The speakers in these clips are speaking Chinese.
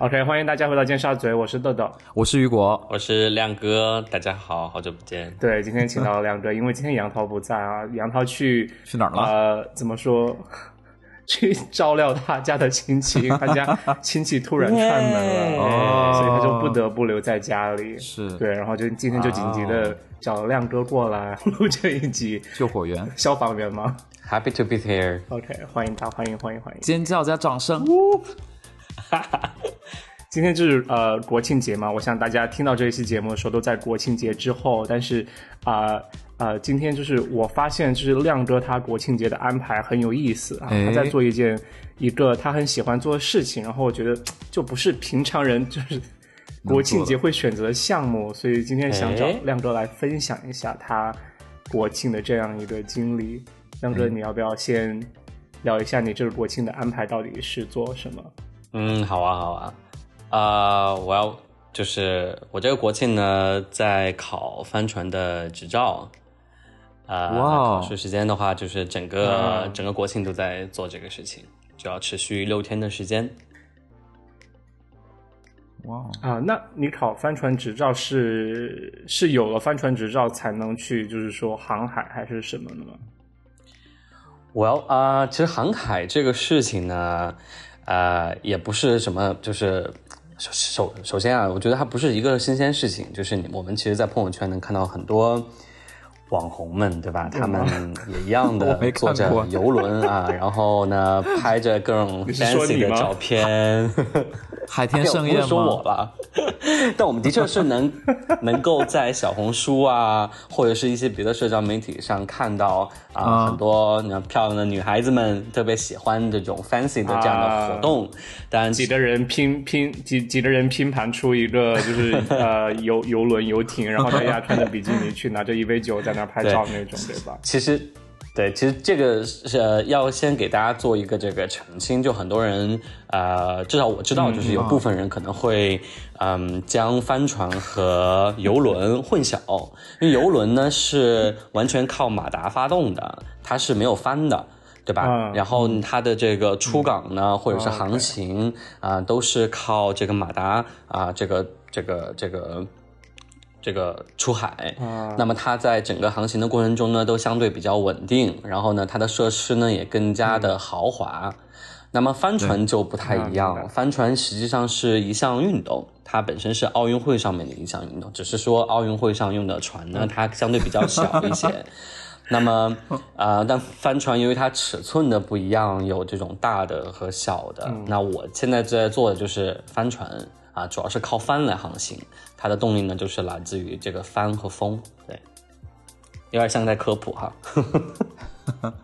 OK，欢迎大家回到尖沙咀，我是豆豆。我是雨果，我是亮哥，大家好，好久不见。对，今天请到了亮哥，因为今天杨涛不在啊，杨涛去去哪儿了？呃，怎么说？去照料他家的亲戚，他家亲戚突然 串门了，哦所以他就不得不留在家里。是对，然后就今天就紧急的找亮哥过来录这一集。救火员，消防员吗 Happy to be here。？OK，欢迎他，欢迎欢迎欢迎。尖叫加掌声。今天就是呃国庆节嘛，我想大家听到这一期节目的时候都在国庆节之后，但是啊呃呃，今天就是我发现就是亮哥他国庆节的安排很有意思啊，哎他在做一件一个他很喜欢做的事情，然后我觉得就不是平常人就是国庆节会选择的项目，所以今天想找哎亮哥来分享一下他国庆的这样一个经历。亮哥，你要不要先聊一下你这个国庆的安排到底是做什么？嗯，好啊，好啊。啊、我要就是我这个国庆呢，在考帆船的执照。啊、哇哦考试时间的话，就是整个、嗯整个国庆都在做这个事情，就要持续六天的时间。哇，啊，那你考帆船执照是是有了帆船执照才能去，就是说航海还是什么的吗？我要啊、其实航海这个事情呢，呃，也不是什么，就是首首首先啊，我觉得它不是一个新鲜事情，就是你我们其实，在朋友圈能看到很多网红们，对吧？他们也一样的 坐过着游轮啊，然后呢，拍着各种 fancy 的照片。海天盛宴哎呦不说我吗？了，但我们的确是能能够在小红书啊，或者是一些别的社交媒体上看到啊、啊很多漂亮的女孩子们特别喜欢这种 fancy 的这样的活动，但几个人拼拼几几个人拼盘出一个就是呃游游轮游艇，然后大家穿着比基尼去拿着一杯酒在那儿拍照那种，对吧？其实，对，其实这个是、呃、要先给大家做一个这个澄清，就很多人呃，至少我知道，就是有部分人可能会嗯将帆船和游轮混淆，因为游轮呢是完全靠马达发动的，它是没有帆的。对吧？嗯然后它的这个出港呢，或者是航行啊、都是靠这个马达啊、这个这个这个这个出海。啊那么它在整个航行的过程中呢，都相对比较稳定，然后呢，它的设施呢也更加的豪华。那么帆船就不太一样，白帆船实际上是一项运动，它本身是奥运会上面的一项运动，只是说奥运会上用的船呢，它相对比较小一些。那么，呃，但帆船由于它尺寸的不一样，有这种大的和小的。那我现在在做的就是帆船啊，主要是靠帆来航行，它的动力呢就是来自于这个帆和风。对，有点像在科普哈。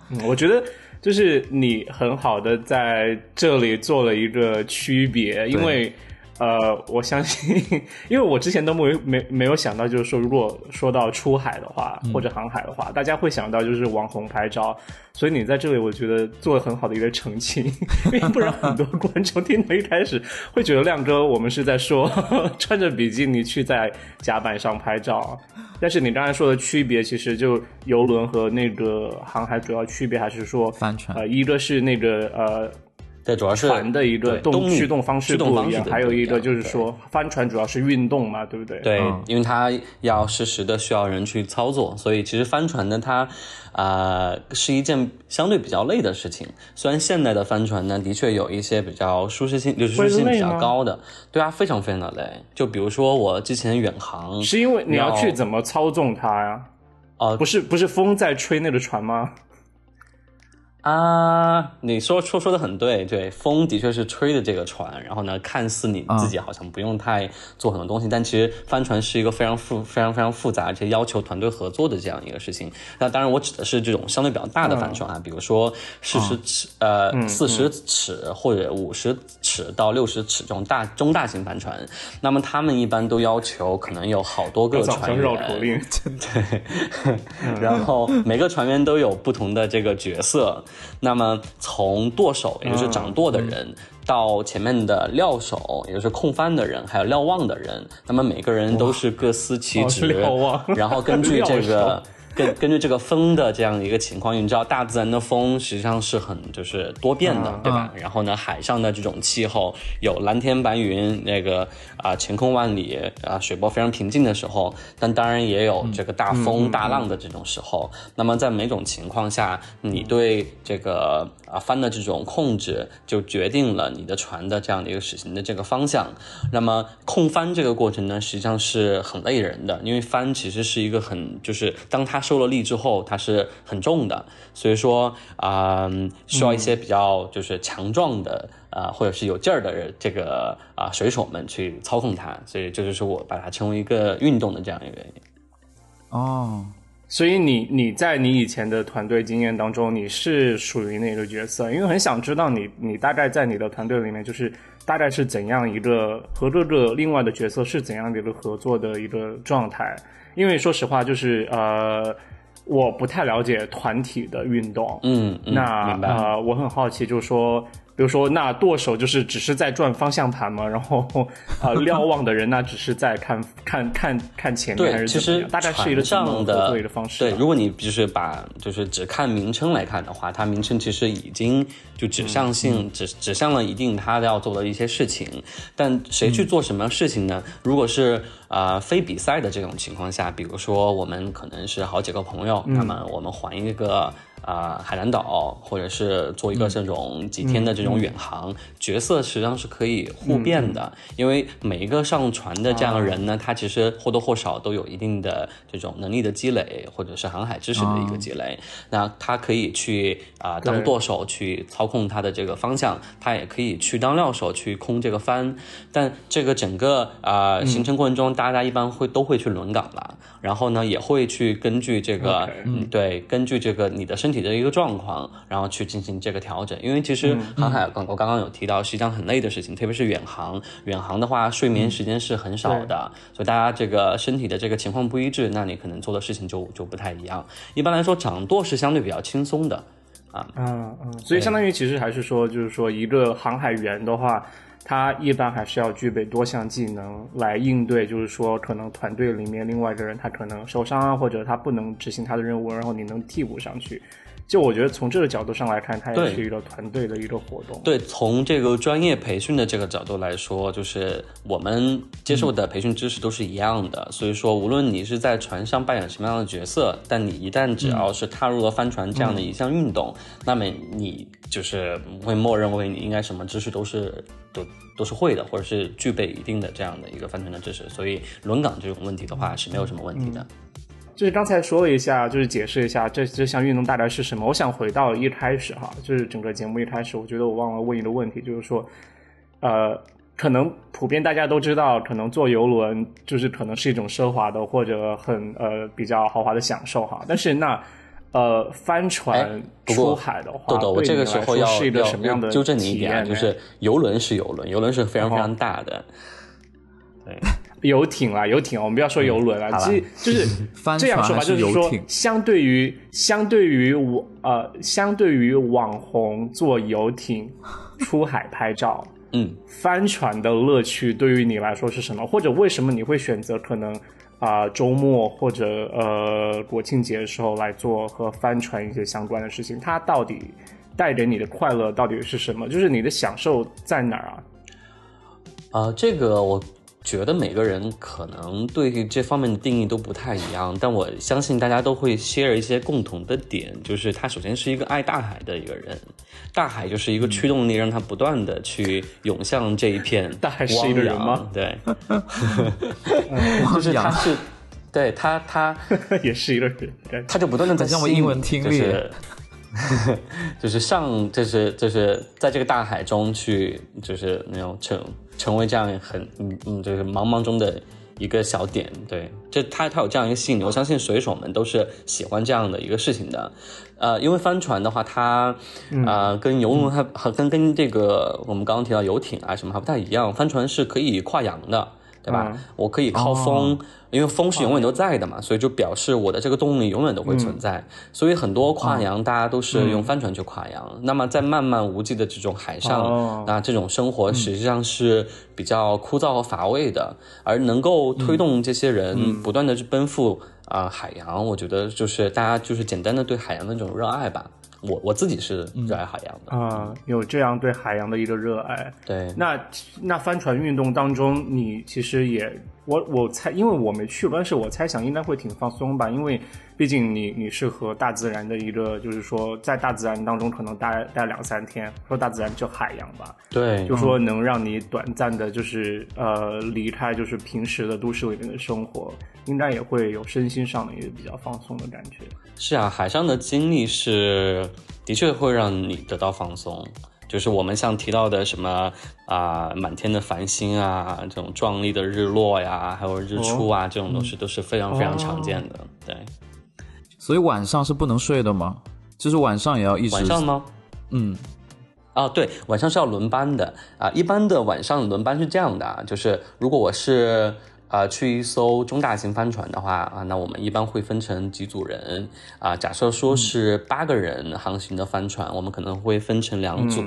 嗯，我觉得就是你很好的在这里做了一个区别，因为呃，我相信，因为我之前都没有没没有想到，就是说，如果说到出海的话，或者航海的话，大家会想到就是网红拍照，所以你在这里，我觉得做了很好的一个澄清，因为不然很多 观众听到一开始会觉得亮哥我们是在说穿着比基尼去在甲板上拍照，但是你刚才说的区别，其实就游轮和那个航海主要区别还是说，帆船呃，一个是那个呃对，主要是船的一个动力驱动方式驱动不一样，方式还有一个就是说帆船主要是运动嘛，对不对？对，嗯因为它要实时的需要人去操作，所以其实帆船呢，它呃是一件相对比较累的事情。虽然现代的帆船呢，的确有一些比较舒适性、就是舒适性比较高的，对啊，非常非常的累。就比如说我之前远航，是因为你要要去怎么操纵它呀？哦不是不是风在吹那个船吗？啊，你说说说的很对，对，风的确是吹的这个船，然后呢，看似你自己好像不用太做很多东西，但其实帆船是一个非常复、非常非常复杂，而且要求团队合作的这样一个事情。那当然，我指的是这种相对比较大的帆船啊，比如说四十尺、呃四十尺或者五十尺到六十尺这种大中大型帆船，那么他们一般都要求可能有好多个船员绕口令，对，然后每个船员都有不同的这个角色。那么从舵手，也就是掌舵的人，到前面的料手，也就是控帆的人，还有瞭望的人，那么每个人都是各司其职然后根据这个 手。根根据这个风的这样一个情况，你知道大自然的风实际上是很就是多变的，嗯对吧？然后呢，海上的这种气候有蓝天白云，那个啊、晴空万里啊、水波非常平静的时候，但当然也有这个大风大浪的这种时候。那么在每种情况下，你对这个啊帆的这种控制，就决定了你的船的这样的一个驶行的这个方向。那么控帆这个过程呢，实际上是很累人的，因为帆其实是一个很就是当它受了力之后，它是很重的，所以说啊、需要一些比较就是强壮的啊、或者是有劲儿的这个啊、水手们去操控它，所以这就是我把它称为一个运动的这样一个原因。哦，所以你你在你以前的团队经验当中，你是属于哪个角色？因为很想知道你你大概在你的团队里面，就是大概是怎样一个和这个另外的角色是怎样的一个合作的一个状态？因为说实话，就是呃，我不太了解团体的运动，嗯，嗯那。呃，我很好奇，就是说，比如说，那舵手就是只是在转方向盘嘛？然后呃，瞭望的人那只是在看看看看前面，还对，其实是怎么样？大概是一个怎么合船上的作一个方式啊？对，如果你就是把就是只看名称来看的话，它名称其实已经就指向性、指指向了一定他要做的一些事情。但谁去做什么事情呢？如果是啊、呃非比赛的这种情况下，比如说我们可能是好几个朋友，那么我们环一个。啊、海南岛，或者是做一个这种几天的这种远航，角色实际上是可以互变的，因为每一个上船的这样的人呢，他其实或多或少都有一定的这种能力的积累，或者是航海知识的一个积累。那他可以去啊、当舵手去操控他的这个方向，他也可以去当料手去空这个帆。但这个整个啊、行程过程中，大家一般会都会去轮岗了，然后呢也会去根据这个对，根据这个你的身体的一个状况，然后去进行这个调整。因为其实航海刚我刚刚有提到是一件很累的事情，特别是远航。远航的话，睡眠时间是很少的，所以大家这个身体的这个情况不一致，那你可能做的事情就就不太一样。一般来说，掌舵是相对比较轻松的啊。嗯嗯，所以相当于其实还是说，就是说一个航海员的话，他一般还是要具备多项技能来应对，就是说可能团队里面另外一个人他可能受伤啊，或者他不能执行他的任务，然后你能替补上去。就我觉得从这个角度上来看，它也是一个团队的一个活动。对，从这个专业培训的这个角度来说，就是我们接受的培训知识都是一样的，所以说无论你是在船上扮演什么样的角色，但你一旦只要是踏入了帆船这样的一项运动，那么你就是会默认为你应该什么知识都是都都是会的，或者是具备一定的这样的一个帆船的知识，所以轮岗这种问题的话是没有什么问题的。就是刚才说了一下，就是解释一下这这项运动大概是什么。我想回到一开始哈，就是整个节目一开始，我觉得我忘了问一个问题，就是说，呃，可能普遍大家都知道，可能坐游轮就是可能是一种奢华的或者很呃比较豪华的享受哈。但是那呃帆船出海的话，豆豆，我这个时候要是一个要什么样的纠正你一点就是游轮是游轮，游轮是非常非常哦大的。对，游艇啊，游艇，我们不要说游轮嗯啦，其实就是 这样说吧，就是是说？相对于相对于我呃，相对于网红坐游艇出海拍照，嗯。帆船的乐趣对于你来说是什么？或者为什么你会选择可能啊、周末或者呃国庆节的时候来做和帆船一些相关的事情？它到底带给你的快乐到底是什么？就是你的享受在哪儿啊？啊，这个我觉得每个人可能对这方面的定义都不太一样，但我相信大家都会 share 一些共同的点，就是他首先是一个爱大海的一个人，大海就是一个驱动力，让他不断的去涌向这一片 大海是一个人吗？对，就是他是，对他他也是一个人，他就不断的在好像我英文听力。就是就是上，就是就是在这个大海中去，就是那种成成为这样很嗯嗯，就是茫茫中的一个小点。对，这他他有这样一个吸引力，我相信水手们都是喜欢这样的一个事情的。呃，因为帆船的话，它呃跟游轮还和跟跟这个我们刚刚提到游艇啊什么还不太一样，帆船是可以跨洋的。对吧？嗯我可以靠风，因为风是永远都在的嘛，所以就表示我的这个动力永远都会存在。所以很多跨洋大家都是用帆船去跨洋。那么在漫漫无际的这种海上，哦那这种生活实际上是比较枯燥和乏味的，而能够推动这些人不断的去奔赴啊、海洋，我觉得就是大家就是简单的对海洋的这种热爱吧。我我自己是热爱海洋的，啊、有这样对海洋的一个热爱。对，那那帆船运动当中，你其实也我我猜，因为我没去过，但是我猜想应该会挺放松吧，因为毕竟你你是和大自然的一个，就是说在大自然当中可能待待两三天，说大自然就海洋吧，对，就说能让你短暂的，就是呃离开就是平时的都市里面的生活，应该也会有身心上的一个比较放松的感觉。是啊，海上的经历是的确会让你得到放松。就是我们像提到的什么啊、满天的繁星啊，这种壮丽的日落呀，还有日出啊，这种东西都是非常非常常见的。对，所以晚上是不能睡的吗？就是晚上也要一直晚上吗？嗯啊，对，晚上是要轮班的啊。一般的晚上轮班是这样的啊，就是如果我是呃去一艘中大型帆船的话啊，那我们一般会分成几组人啊。假设说是八个人航行的帆船，我们可能会分成两组。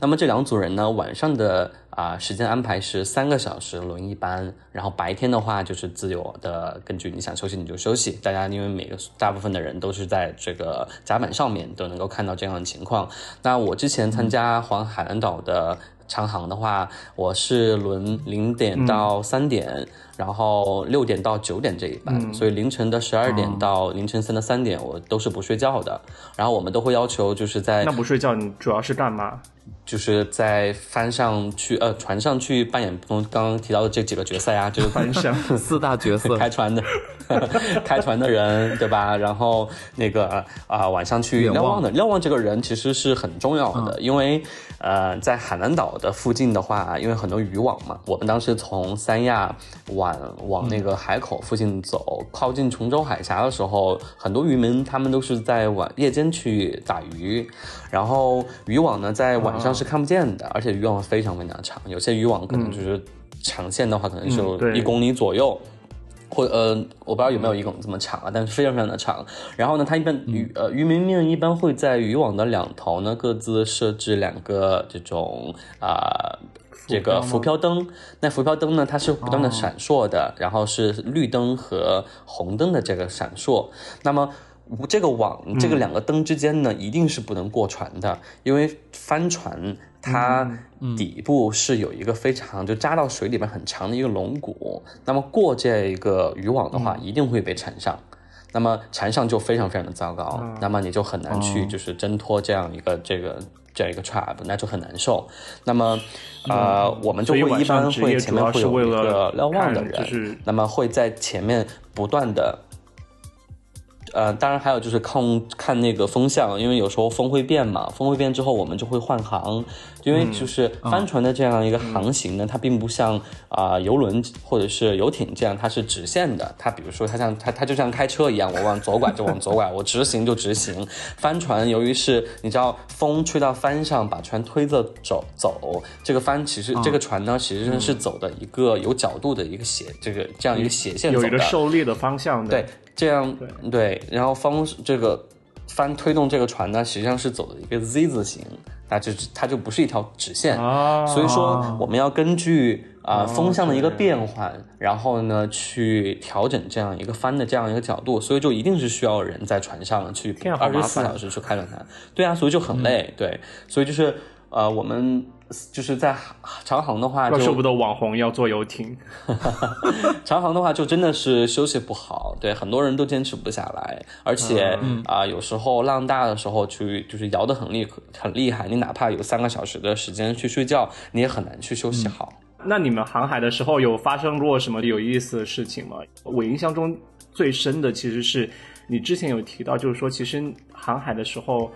那么这两组人呢，晚上的啊、时间安排是三个小时轮一班，然后白天的话就是自由的，根据你想休息你就休息。大家因为每个大部分的人都是在这个甲板上面都能够看到这样的情况。那我之前参加环海南岛的长航的话，我是轮零点到三点，然后六点到九点这一班，所以凌晨的十二点到凌晨三的三点，我都是不睡觉的。然后我们都会要求就是在那不睡觉，你主要是干嘛？就是在帆上去呃船上去扮演刚刚提到的这几个角色呀，就是帆上 四大角色开船的 开船的人，对吧？然后那个啊、晚上去望瞭望的瞭望这个人其实是很重要的，因为呃在海南岛的附近的话，因为很多渔网嘛，我们当时从三亚往往那个海口附近走，靠近琼州海峡的时候，很多渔民他们都是在晚夜间去打鱼，然后渔网呢在晚上是看不见的，而且渔网非常非常长，有些渔网可能就是长线的话，可能是有嗯对一公里左右。或呃，我不知道有没有一种这么长啊，但是非常非常的长。然后呢，它一般渔呃渔民们一般会在渔网的两头呢各自设置两个这种啊、这个浮漂灯。那浮漂灯呢，它是不断的闪烁的，然后是绿灯和红灯的这个闪烁。那么这个网这个两个灯之间呢，一定是不能过船的，因为帆船它底部是有一个非常就扎到水里面很长的一个龙骨，那么过这一个渔网的话，一定会被缠上。那么缠上就非常非常的糟糕，那么你就很难去就是挣脱这样一个这个这样一个 trap，那就很难受。那么呃，我们就会一般会前面会有一个瞭望的人，就是那么会在前面不断的。呃，当然还有就是看看那个风向，因为有时候风会变嘛，风会变之后我们就会换行，因为就是帆船的这样一个航行呢，它并不像啊、游轮或者是游艇这样，它是直线的，它比如说它像它它就像开车一样，我往左拐就往左拐，我直行就直行。帆船由于是你知道风吹到帆上，把船推着走走，这个帆其实、这个船呢，其实上是走的一个有角度的一个斜这个这样一个斜线走的，有一个受力的方向的。对，这样对然后风这个帆推动这个船呢，实际上是走的一个 Z 字形，那就是它就不是一条直线，啊，所以说我们要根据啊、风向的一个变换，然后呢去调整这样一个帆的这样一个角度，所以就一定是需要人在船上去二十四小时去开着它，对啊，所以就很累，对，所以就是呃我们就是在长航的话就怪不得网红要坐游艇。长航的话，就真的是休息不好，对，很多人都坚持不下来，而且啊、有时候浪大的时候去就是摇得很厉很厉害，你哪怕有三个小时的时间去睡觉，你也很难去休息好。那你们航海的时候有发生过什么有意思的事情吗？我印象中最深的其实是你之前有提到，就是说其实航海的时候。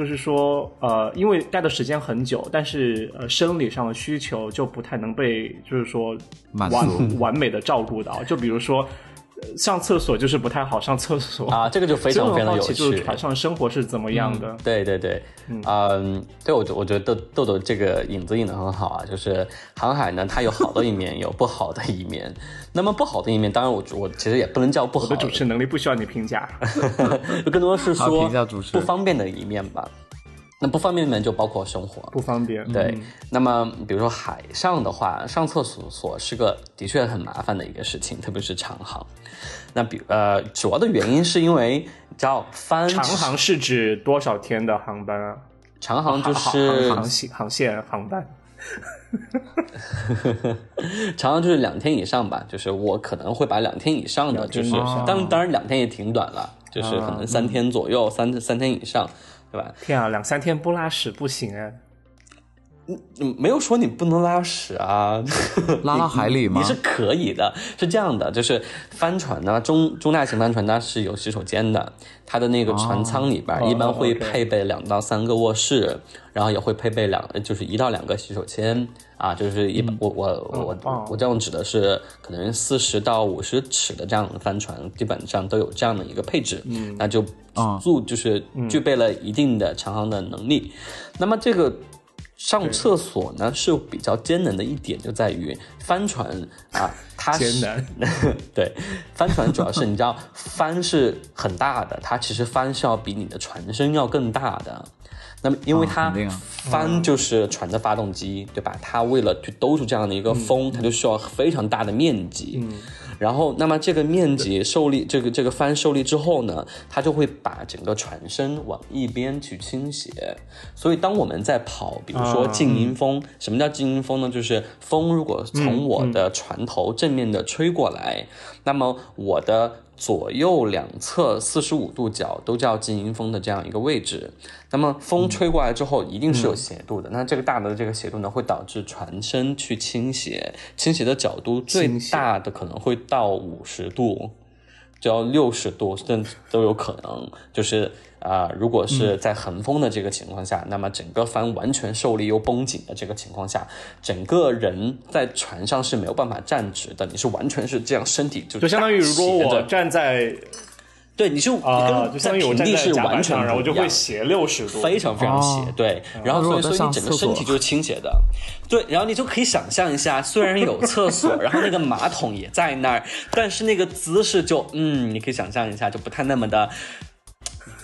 就是说，呃，因为待的时间很久，但是呃，生理上的需求就不太能被，就是说完完美的照顾到。就比如说，呃上厕所就是不太好上厕所啊，这个就非常非常有趣。就是船上生活是怎么样的？对对对，嗯，对我我觉得豆豆豆这个影子引的很好啊，就是航海呢，它有好的一面，有不好的一面。那么不好的一面，当然我我其实也不能叫不好。的主持能力不需要你评价，更多是说不方便的一面吧。那不方便里面就包括生活不方便。对，那么比如说海上的话，上厕所是个的确很麻烦的一个事情，特别是长航。那比呃，主要的原因是因为叫翻长航是指多少天的航班啊？长航就是航线航线航班。长航就是两天以上吧，就是我可能会把两天以上的，就是当当然两天也挺短了，就是可能三天左右，三三天以上。对吧？天啊，两三天不拉屎不行啊！嗯，没有说你不能拉屎啊，拉到海里吗？你是可以的，是这样的，就是帆船呢，中中大型帆船它是有洗手间的，它的那个船舱里边一般会配备两到三个卧室，然后也会配备两，就是一到两个洗手间。啊，就是一般我我我我这样指的是可能四十到五十尺的这样的帆船，基本上都有这样的一个配置，嗯，那就足就是具备了一定的长航的能力。那么这个上厕所呢是比较艰难的一点，就在于帆船啊，它艰难，对，帆船主要是你知道 帆是很大的，它其实帆是要比你的船身要更大的。那么，因为它帆就是船的发动机，对吧？它为了去兜住这样的一个风，它就需要非常大的面积。嗯，然后，那么这个面积受力，这个这个帆受力之后呢，它就会把整个船身往一边去倾斜。所以，当我们在跑，比如说静音风，什么叫静音风呢？就是风如果从我的船头正面的吹过来，那么我的。左右两侧四十五度角都叫静音风的这样一个位置，那么风吹过来之后一定是有斜度的，那这个大的这个斜度呢会导致船身去倾斜，倾斜的角度最大的可能会到五十度，就要六十度甚至都有可能，就是。啊，如果是在横风的这个情况下，那么整个帆完全受力又绷紧的这个情况下，整个人在船上是没有办法站直的，你是完全是这样，身体就就相当于如果我站在，对，你就啊，就在平地是完全然后就会斜六十度，非常非常斜，对，然后所以所以你整个身体就是倾斜的，对，然后你就可以想象一下，虽然有厕所，然后那个马桶也在那儿，但是那个姿势就嗯，你可以想象一下，就不太那么的。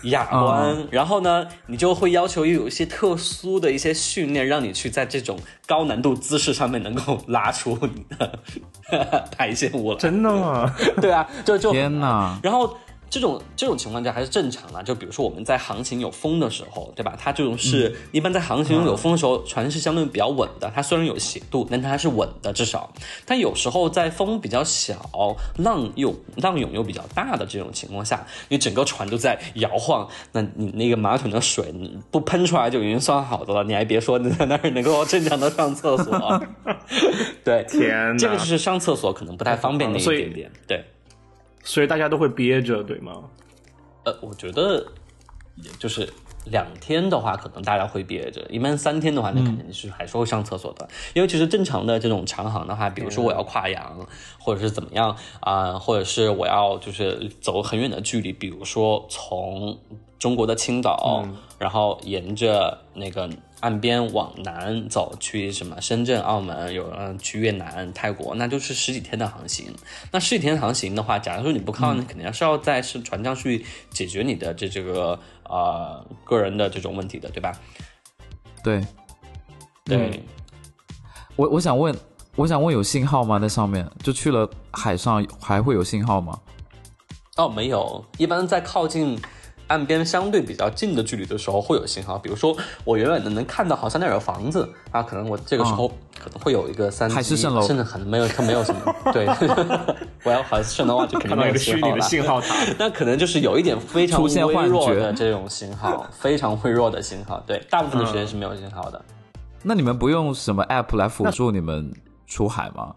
雅观，然后呢，你就会要求有一些特殊的一些训练，让你去在这种高难度姿势上面能够拉出你的 排泄物了。真的吗？对啊，就就天哪，然后。这种这种情况下还是正常的，就比如说我们在航行有风的时候，对吧？它这种是一般在航行有风的时候，船是相对比较稳的。它虽然有斜度，但它还是稳的，至少。但有时候在风比较小、浪又浪涌又比较大的这种情况下，你整个船都在摇晃，那你那个马桶的水不喷出来就已经算好的了，你还别说你在那儿能够正常的上厕所。对，天，这个就是上厕所可能不太方便的一点点，对。所以大家都会憋着，对吗？呃，我觉得，就是两天的话，可能大家会憋着；一般三天的话，那肯定是还是会上厕所的。因为其实正常的这种长航的话，比如说我要跨洋，或者是怎么样啊，或者是我要就是走很远的距离，比如说从中国的青岛，然后沿着那个。岸边往南走去什么深圳、澳门，有人去越南、泰国，那就是十几天的航行。那十几天航行的话，假如说你不靠，那肯定是要在是船上去解决你的这这个呃个人的这种问题的，对吧？对，对。我我想问，我想问，有信号吗？在上面就去了海上还会有信号吗？哦，没有，一般在靠近。岸边相对比较近的距离的时候会有信号，比如说我远远的能看到好像那有房子啊，可能我这个时候可能会有一个三 G，甚至可能没有，它没有什么。对，我要海市蜃楼话就肯定没有信号了。信号塔，那可能就是有一点非常微弱的这种信号，非常微弱的信号。对，大部分的时间是没有信号的。那你们不用什么 app 来辅助你们出海吗？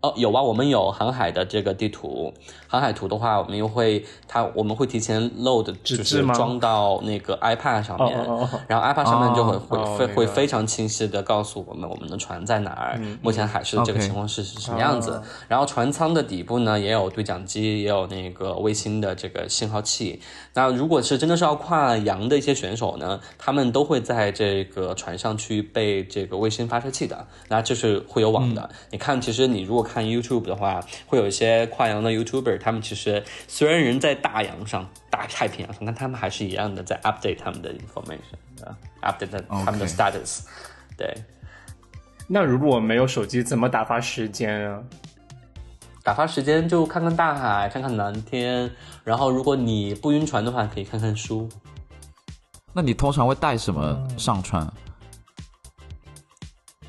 哦，有啊，我们有航海的这个地图。航海图的话，我们又会它我们会提前 load，就是装到那个 iPad 上面，然后 iPad 上面就会会会会非常清晰的告诉我们我们的船在哪儿，目前海事的这个情况是是什么样子。然后船舱的底部呢也有对讲机，也有那个卫星的这个信号器。那如果是真的是要跨洋的一些选手呢，他们都会在这个船上去备这个卫星发射器的，那就是会有网的。你看，其实你如果看 YouTube 的话，会有一些跨洋的 YouTuber，他们其实虽然人在大洋上、大太平洋上，但他们还是一样的在 update 他们的 information 啊，update 他们的 status。对。那如果没有手机，怎么打发时间啊？打发时间就看看大海，看看蓝天，然后如果你不晕船的话，可以看看书。那你通常会带什么上船？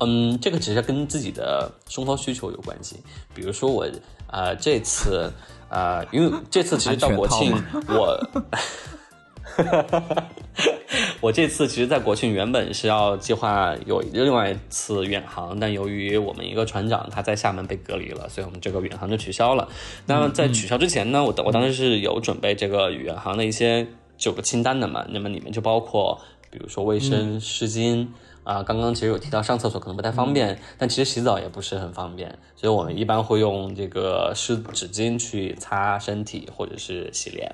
嗯，这个其实跟自己的生活需求有关系。比如说我，呃，这次，呃，因为这次其实到国庆，我，我这次其实，在国庆原本是要计划有另外一次远航，但由于我们一个船长他在厦门被隔离了，所以我们这个远航就取消了。那么在取消之前呢，我我当时是有准备这个远航的一些九个清单的嘛，那么里面就包括，比如说卫生湿巾。啊，刚刚其实有提到上厕所可能不太方便，但其实洗澡也不是很方便，所以我们一般会用这个湿纸巾去擦身体或者是洗脸，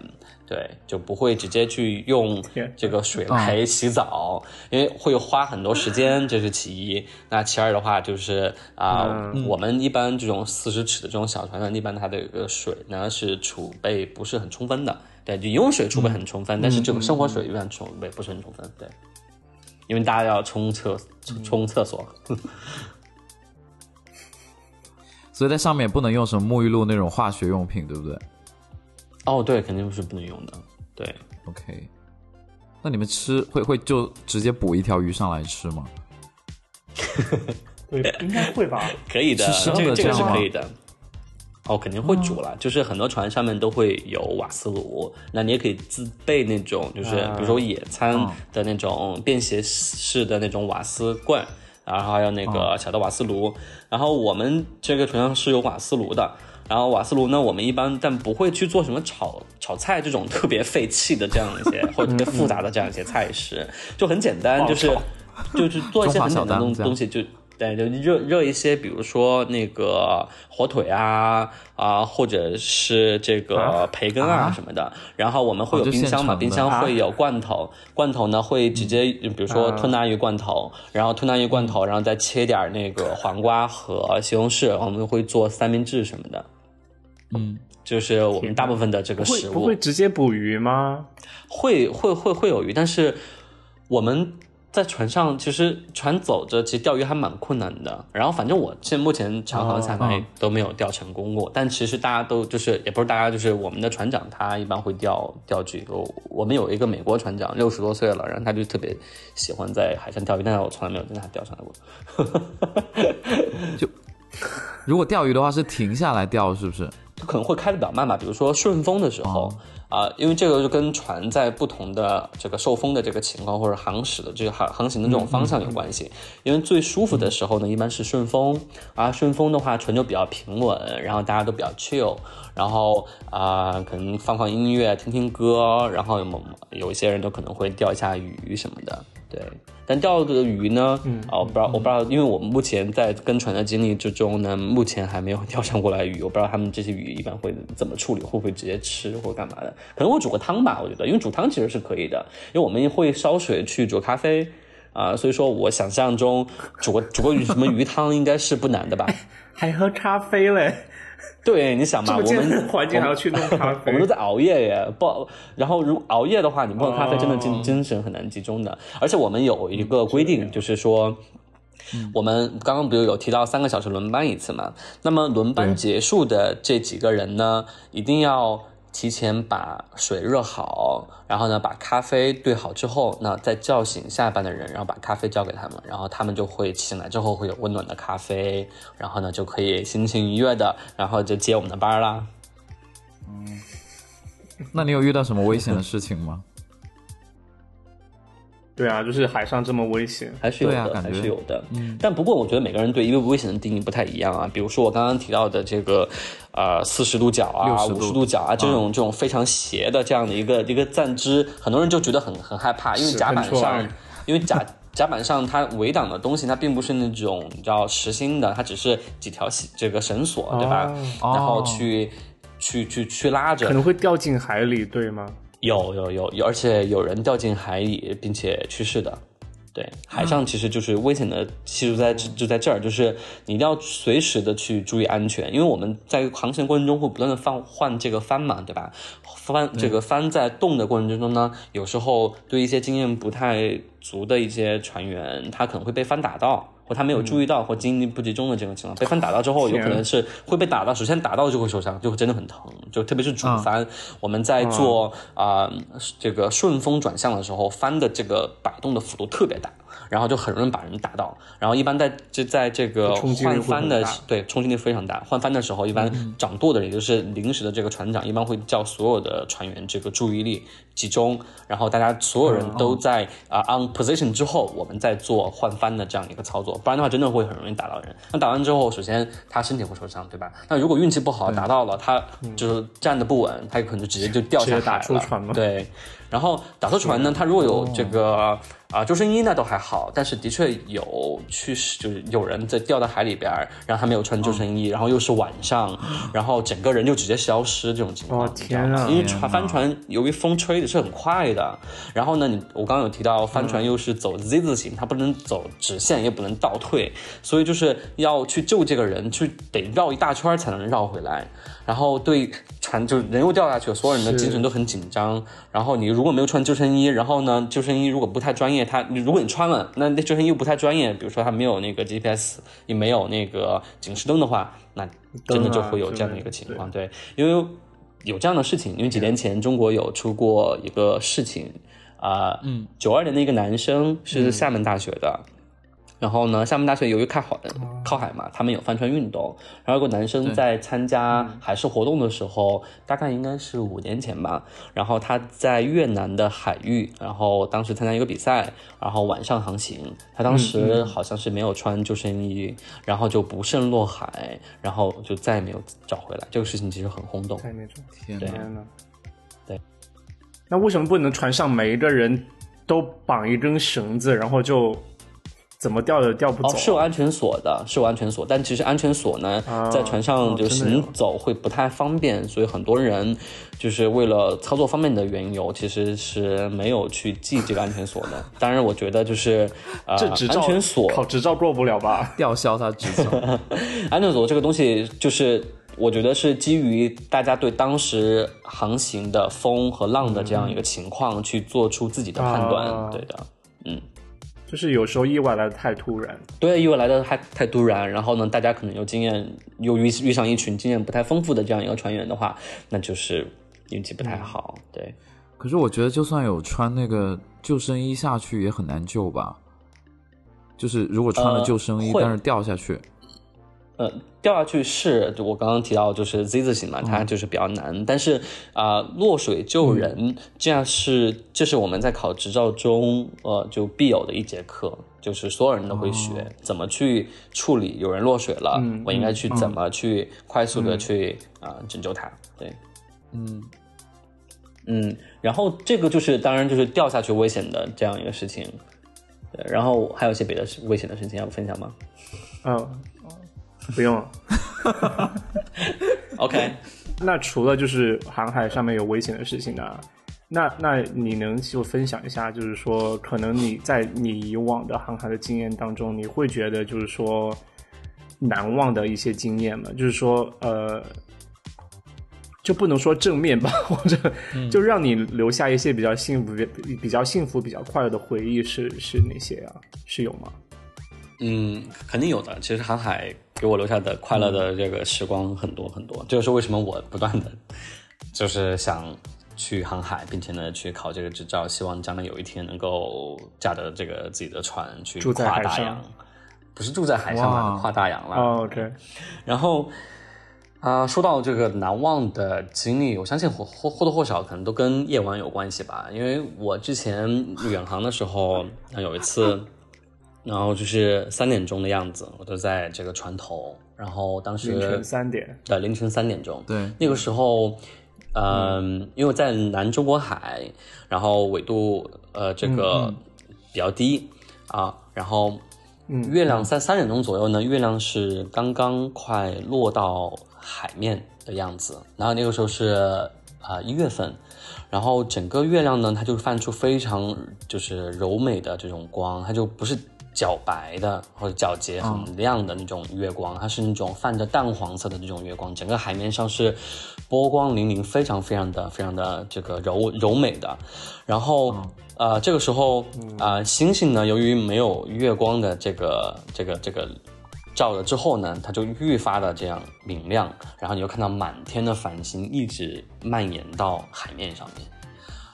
对，就不会直接去用这个水来洗澡，因为会花很多时间，这是其一。那其二的话就是啊，我们一般这种四十尺的这种小船呢，一般它的一个水呢是储备不是很充分的，对，饮用水储备很充分，但是这个生活水一般储备不是很充分，对。因为大家要冲厕冲厕所，所以在上面不能用什么沐浴露那种化学用品，对不对？哦，对，肯定是不能用的。对，OK。那你们吃会会就直接捕一条鱼上来吃吗？对，应该会吧？可以的，这个这个是可以的。哦，肯定会煮了，就是很多船上面都会有瓦斯炉，那你也可以自备那种，就是比如说野餐的那种便携式的那种瓦斯罐，然后还有那个小的瓦斯炉。然后我们这个船上是有瓦斯炉的，然后瓦斯炉呢，我们一般但不会去做什么炒炒菜这种特别费气的这样一些或者特别复杂的这样一些菜式，就很简单，就是就是做一些很简单的东西就。对，就热热一些，比如说那个火腿啊啊，或者是这个培根啊什么的。然后我们会有冰箱嘛，冰箱会有罐头，罐头呢会直接，比如说吞拿鱼罐头，然后吞拿鱼罐头，然后再切点那个黄瓜和西红柿，我们会做三明治什么的。嗯，就是我们大部分的这个食物不会直接捕鱼吗？会会会会有鱼，但是我们。在船上，其实船走着，其实钓鱼还蛮困难的。然后，反正我现目前长航下来都没有钓成功过。但其实大家都就是，也不是大家，就是我们的船长他一般会钓钓具。我我们有一个美国船长，六十多岁了，然后他就特别喜欢在海上钓鱼，但是我从来没有跟他钓上来过。就如果钓鱼的话，是停下来钓，是不是？可能会开的比较慢吧，比如说顺风的时候。啊，因为这个就跟船在不同的这个受风的这个情况，或者航驶的这个航航行的这种方向有关系。因为最舒服的时候呢，一般是顺风，啊，顺风的话船就比较平稳，然后大家都比较 chill，然后啊，可能放放音乐，听听歌，然后有有一些人都可能会钓一下鱼什么的，对。但钓的鱼呢？嗯，啊，我不知道，我不知道，因为我们目前在跟船的经历之中呢，目前还没有钓上过来鱼。我不知道他们这些鱼一般会怎么处理，会不会直接吃或干嘛的？可能会煮个汤吧，我觉得，因为煮汤其实是可以的，因为我们会烧水去煮咖啡啊，所以说我想象中煮个煮个鱼什么鱼汤应该是不难的吧？还喝咖啡嘞？对，你想嘛，我们环境还要去弄 咖啡，我们都在熬夜耶，不，然后如熬夜的话，你不喝咖啡，真的精精神很难集中的。而且我们有一个规定，就是说，我们刚刚不是有提到三个小时轮班一次嘛？那么轮班结束的这几个人呢，一定要。提前把水热好，然后呢，把咖啡兑好之后，那再叫醒下班的人，然后把咖啡交给他们，然后他们就会醒来之后会有温暖的咖啡，然后呢就可以心情愉悦的，然后就接我们的班啦。嗯，那你有遇到什么危险的事情吗？对啊，就是海上这么危险，还是有的，啊还是有的。嗯，但不过我觉得每个人对一个危险的定义不太一样啊。比如说我刚刚提到的这个，呃，四十度角啊，60五度十度角啊，这种这种非常斜的这样的一个一个站姿，很多人就觉得很很害怕，因为甲板上，因为甲甲板上它围挡的东西，它并不是那种你知道实心的，它只是几条这个绳索，对吧？哦然后去去去去拉着可，能会掉进海里，对吗？有有有有，而且有人掉进海里并且去世的。对，海上其实就是危险的系数在就在这儿，就是你一定要随时的去注意安全，因为我们在航行过程中会不断的放换这个帆嘛，对吧？帆这个帆在动的过程之中呢，有时候对一些经验不太足的一些船员，他可能会被帆打到。或他没有注意到，或精力不集中的这种情况，被翻打到之后，有可能是会被打到。首先打到就会受伤，就会真的很疼，就特别是主帆，我们在做啊、这个顺风转向的时候，帆的这个摆动的幅度特别大，然后就很容易把人打到。然后一般在就在这个换帆的对冲击力非常大，换帆的时候，一般掌舵的人，也就是临时的这个船长，一般会叫所有的船员这个注意力集中，然后大家所有人都在啊、on position 之后，我们再做换帆的这样一个操作，不然的话真的会很容易打到人。那打完之后，首先他身体会受伤，对吧？那如果运气不好打到了，他就是站的不稳，他有可能就直接就掉下直接打海了。出船吗对，然后打错船呢，他如果有这个啊、救生衣那都还好，但是的确有去世，就是有人在掉到海里边儿，然后他没有穿救生衣，然后又是晚上，然后整个人就直接消失这种情况。哦天啊因为船帆船由于风吹的是很快的，然后呢，你我刚刚有提到帆船又是走 Z 字形，它不能走直线，也不能倒退，所以就是要去救这个人，去得绕一大圈才能绕回来。然后对船就人又掉下去了，所有人的精神都很紧张。然后你如果没有穿救生衣，然后呢，救生衣如果不太专业，它你如果你穿了，那那救生衣又不太专业，比如说它没有那个 GPS，也没有那个警示灯的话，那真的就会有这样的一个情况。对，因为有这样的事情，因为几年前中国有出过一个事情，啊、嗯，九二年的一个男生是厦门大学的。然后呢，厦门大学由于靠海靠海嘛，他们有帆船运动。然后有个男生在参加海事活动的时候，大概应该是五年前吧。然后他在越南的海域，然后当时参加一个比赛，然后晚上航行。他当时好像是没有穿救生衣，然后就不慎落海，然后就再也没有找回来。这个事情其实很轰动。天呐，对，那为什么不能船上每一个人都绑一根绳子，然后就怎么掉也掉不哦，走？是有安全锁的，是有安全锁，但其实安全锁呢，啊在船上就行走会不太方便，所以很多人就是为了操作方便的缘由，其实是没有去系这个安全锁的。当然，我觉得就是呃，这执照安全锁考执照过不了吧？吊销他执照，安全锁这个东西，就是我觉得是基于大家对当时航行的风和浪的这样一个情况去做出自己的判断。啊对的，就是有时候意外来的太突然，对，意外来的太太突然，然后呢，大家可能有经验，又遇遇上一群经验不太丰富的这样一个船员的话，那就是运气不太好。对，可是我觉得就算有穿那个救生衣下去，也很难救吧？就是如果穿了呃救生衣，会但是掉下去，呃，掉下去是就我刚刚提到就是 Z 字形嘛，它就是比较难。但是啊、落水救人、这样是这是我们在考执照中呃就必有的一节课，就是所有人都会学、怎么去处理有人落水了，我应该去怎么去快速的去啊、拯救他。对，嗯，嗯，然后这个就是当然就是掉下去危险的这样一个事情。对，然后还有一些别的事危险的事情要分享吗？嗯，不用了。OK，那除了就是航海上面有危险的事情呢，那那你能就分享一下，就是说，可能你在你以往的航海的经验当中，你会觉得就是说难忘的一些经验吗？就是说，呃，就不能说正面吧，或者就让你留下一些比较幸福、比比较幸福、比较快乐的回忆是是哪些啊？是有吗？嗯，肯定有的。其实航海给我留下的快乐的这个时光很多很多，这就是为什么我不断的就是想去航海，并且呢去考这个执照，希望将来有一天能够驾着这个自己的船去跨大洋，不是住在海上跨大洋了。哦，OK，然后啊，说到这个难忘的经历，我相信或或或多或少可能都跟夜晚有关系吧。因为我之前远航的时候，有一次，然后就是三点钟的样子，我都在这个船头，然后当时凌晨三点，对，凌晨三点钟，对，那个时候，嗯，因为在南中国海，然后纬度呃这个比较低啊，然后月亮在三点钟左右呢，月亮是刚刚快落到。海面的样子，然后那个时候是啊一月份，然后整个月亮呢，它就泛出非常就是柔美的这种光，它就不是皎白的或者皎洁很亮的那种月光，它是那种泛着淡黄色的那种月光，整个海面上是波光粼粼，非常非常的非常的这个柔柔美的，然后呃这个时候啊星星呢，由于没有月光的这个这个这个。照了之后呢，它就愈发的这样明亮，然后你就看到满天的繁星一直蔓延到海面上面，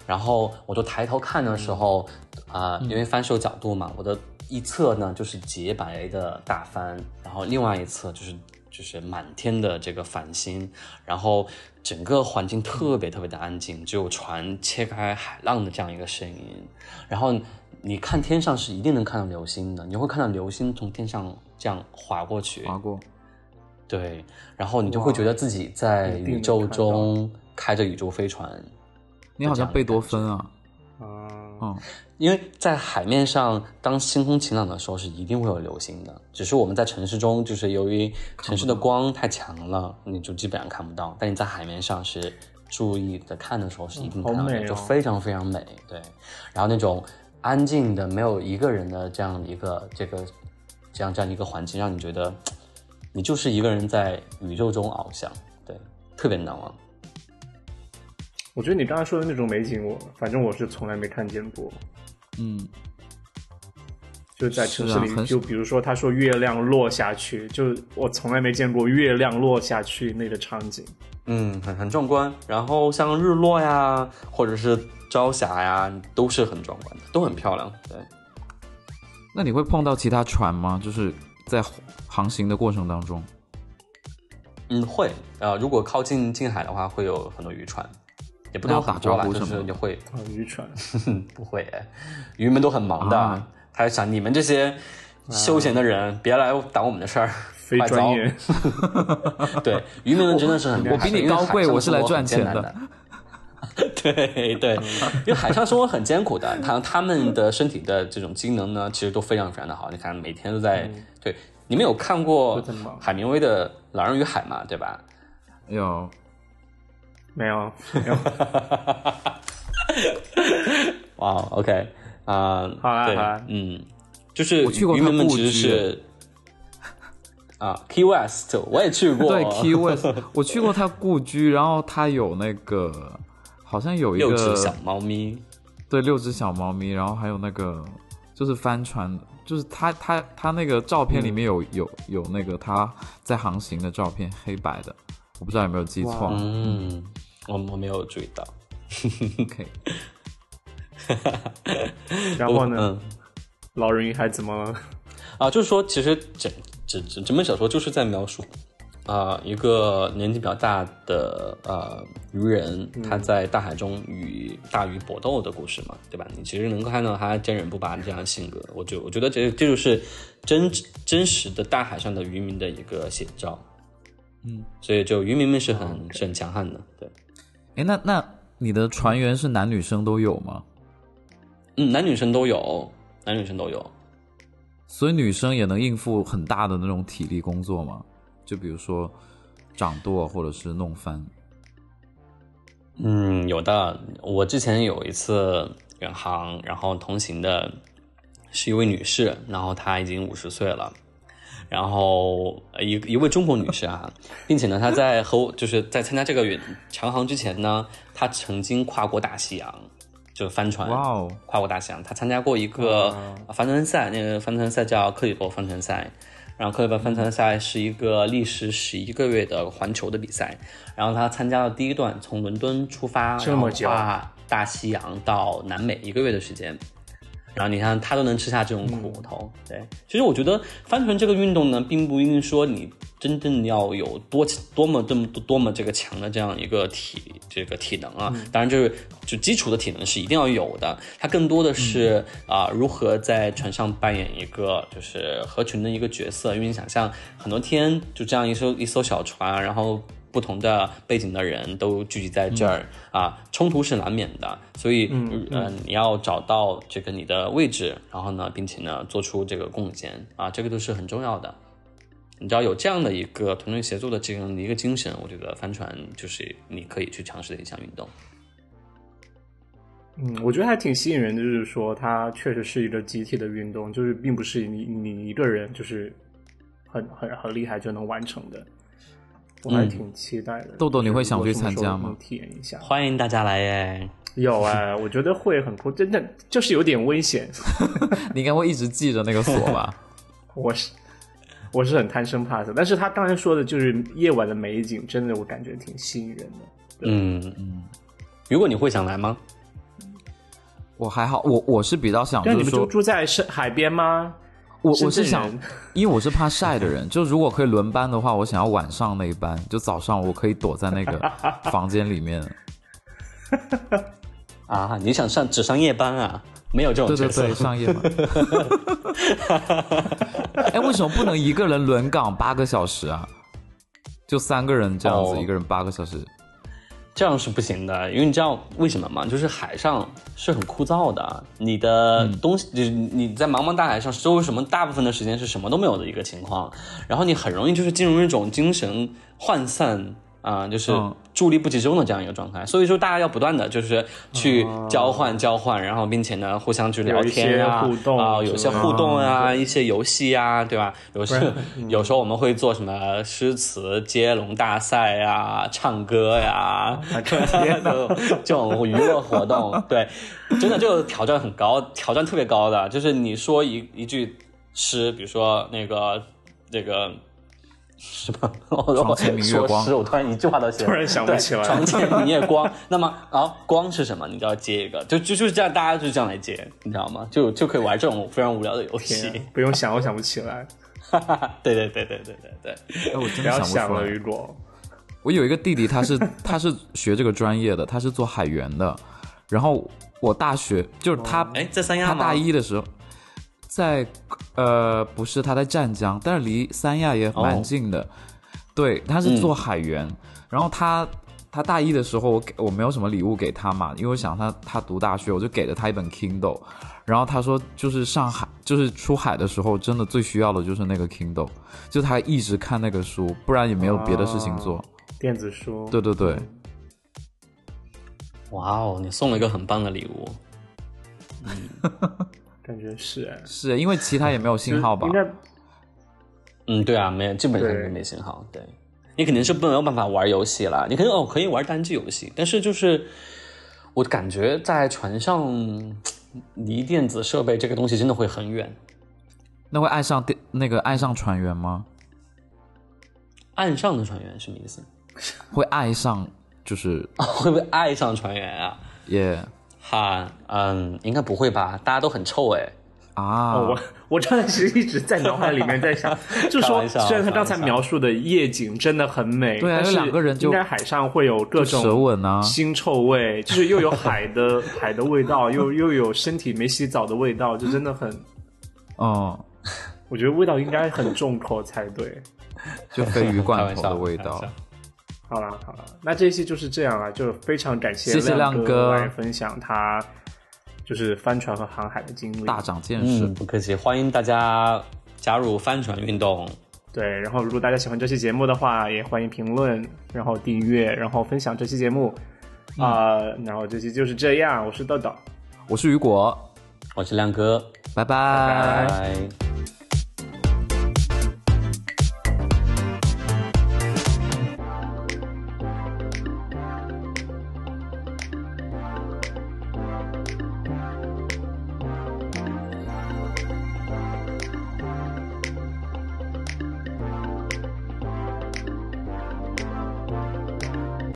然后我就抬头看的时候，啊，因为翻手角度嘛，我的一侧呢就是洁白的大帆，然后另外一侧就是就是满天的这个繁星，然后整个环境特别特别的安静，只有船切开海浪的这样一个声音，然后你看天上是一定能看到流星的，你会看到流星从天上。这样划过去，划过，对，然后你就会觉得自己在宇宙中开着宇宙飞船。你好像贝多芬啊，啊，因为在海面上，当星空晴朗的时候，是一定会有流星的。只是我们在城市中，就是由于城市的光太强了，你就基本上看不到。但你在海面上是注意的看的时候，是一定看到的，就非常非常美。对，然后那种安静的、没有一个人的这样的一个这个。这样这样一个环境，让你觉得你就是一个人在宇宙中翱翔，对，特别难忘。我觉得你刚才说的那种美景，我反正我是从来没看见过。嗯，就在城市里，就比如说他说月亮落下去，就我从来没见过月亮落下去那个场景。嗯，很很壮观。然后像日落呀，或者是朝霞呀，都是很壮观的，都很漂亮。对。那你会碰到其他船吗？就是在航行的过程当中。嗯，会啊。如果靠近近海的话，会有很多渔船，也不能打招呼就是你会很愚蠢 不会，渔民都很忙的。他想你们这些休闲的人，别来挡我们的事儿，非专业。对，渔民们真的是很，我比你高贵，我是来赚钱的。对对，因为海上生活很艰苦的，他他们的身体的这种机能呢，其实都非常非常的好。你看，每天都在对，你们有看过海明威的《老人与海》吗？对吧？有，没有？没有。哇，OK 啊，好啊，对，嗯，就是我去过渔民们其实是啊，Key West 我也去过，对，Key West 我去过他故居，然后他有那个。好像有一个六只小猫咪，对，六只小猫咪，然后还有那个就是帆船，就是他他他那个照片里面有有有那个他在航行的照片，黑白的，我不知道有没有记错。嗯，我我没有注意到。OK，然后呢？老人与海怎么？啊，就是说，其实整整整整本小说就是在描述。啊，一个年纪比较大的呃渔人，他在大海中与大鱼搏斗的故事嘛，对吧？你其实能够看到他坚韧不拔的这样的性格，我就我觉得这这就是真真实的大海上的渔民的一个写照。嗯，所以就渔民们是很是很强悍的，对。哎，那那你的船员是男女生都有吗？嗯，男女生都有，男女生都有。所以女生也能应付很大的那种体力工作吗？就比如说掌舵或者是弄帆，嗯，有的。我之前有一次远航，然后同行的是一位女士，然后她已经五十岁了，然后一一位中国女士啊，并且呢，她在和我就是在参加这个远长航之前呢，她曾经跨过大西洋，就帆船，哇哦，跨过大西洋，她参加过一个帆船赛，那个帆船赛叫克里伯帆船赛。然后克里伯帆船赛是一个历时十一个月的环球的比赛，然后她参加了第一段，从伦敦出发，这么久，大西洋到南美一个月的时间，然后你看他都能吃下这种苦头，对。其实我觉得帆船这个运动呢，并不一定说你真正要有多多么这么多多么这个强的这样一个体这个体能啊，当然就是就基础的体能是一定要有的。它更多的是啊、如何在船上扮演一个就是合群的一个角色，因为你想象很多天就这样一艘一艘小船，然后。不同的背景的人都聚集在这儿、啊，冲突是难免的，所以嗯、呃，你要找到这个你的位置，然后呢，并且呢，做出这个贡献啊，这个都是很重要的。你知道有这样的一个团队协作的这样的一个精神，我觉得帆船就是你可以去尝试的一项运动。嗯，我觉得还挺吸引人的，就是说它确实是一个集体的运动，就是并不是你你一个人就是很很很厉害就能完成的。我还挺期待的。豆豆你会想去参加吗能体验一下。欢迎大家来耶！有哎，我觉得会很酷，真的就是有点危险。你应该会一直记着那个锁吧？我是我是很贪生怕死，但是他刚才说的就是夜晚的美景，真的我感觉挺吸引人的。嗯嗯，如果你会想来吗？我还好，我我是比较想，对啊，就是说，你们就住在是海边吗？我我是想，因为我是怕晒的人，就如果可以轮班的话，我想要晚上那一班，就早上我可以躲在那个房间里面。啊，你想上只上夜班啊？没有这种角色。对对对，上夜班。哎，为什么不能一个人轮岗八个小时啊？就三个人这样子，哦一个人八个小时。这样是不行的，因为你知道为什么吗？就是海上是很枯燥的，你的东西就是你在茫茫大海上，周围什么大部分的时间是什么都没有的一个情况，然后你很容易就是进入一种精神涣散啊、就是嗯注意力不集中的这样一个状态。所以说，大家要不断的就是去交换交换，然后并且呢互相去聊天啊，互动啊、有些互动啊，嗯一些游戏啊，对吧？有时 有时候我们会做什么诗词接龙大赛呀、唱歌呀，这种娱乐活动，对，真的这个挑战很高，挑战特别高的，就是你说一一句诗，比如说那个那个。什么？我 床前明月光说诗，我突然一句话都写，突然想不起来床前明月光，那么啊，光是什么？你就要接一个，就就就是这样，大家就是这样来接，你知道吗？就就可以玩这种非常无聊的游戏。天，不用想，我想不起来。对对对对对对对。哎，我真不的想不想了，出来。雨果。我有一个弟弟，他是他是学这个专业的，他是做海员的。然后我大学就是他，哎，在三亚吗？他大一的时候，在呃不是他在湛江，但是离三亚也蛮哦近的。对，他是做海员，然后他他大一的时候，我给我没有什么礼物给他嘛，因为我想他他读大学，我就给了他一本 Kindle。然后他说，就是上海，就是出海的时候，真的最需要的就是那个 Kindle，就他一直看那个书，不然也没有别的事情做。电子书，对对对，哇哦，你送了一个很棒的礼物。感觉是哎，是因为其他也没有信号吧应？该嗯，对啊，没基本上对就没信号。对，你肯定是没有办法玩游戏了。你可以哦，可以玩单机游戏，但是就是我感觉在船上离电子设备这个东西真的会很远。那会爱上电那个爱上船员吗？岸上的船员什么意思？会爱上就是会不会爱上船员啊？也哈，嗯，应该不会吧？大家都很臭哎。啊，哦，我我刚才其实一直在脑海里面在想，就说虽然他刚才描述的夜景真的很美，对啊有但是两个人就应该海上会有各舌种吻啊，腥臭味，就是又有海的 海的味道，又又有身体没洗澡的味道，就真的很，嗯，我觉得味道应该很重口才对。就鲱鱼罐头的味道。好了好了，那这一期就是这样了，就非常感谢谢谢亮哥哥来分享他就是帆船和航海的经历。大长见识。嗯，不客气，欢迎大家加入帆船运动。对，然后如果大家喜欢这期节目的话，也欢迎评论，然后订阅，然后分享这期节目。啊、然后这期就是这样，我是豆豆。我是雨果，我是亮哥，拜拜拜。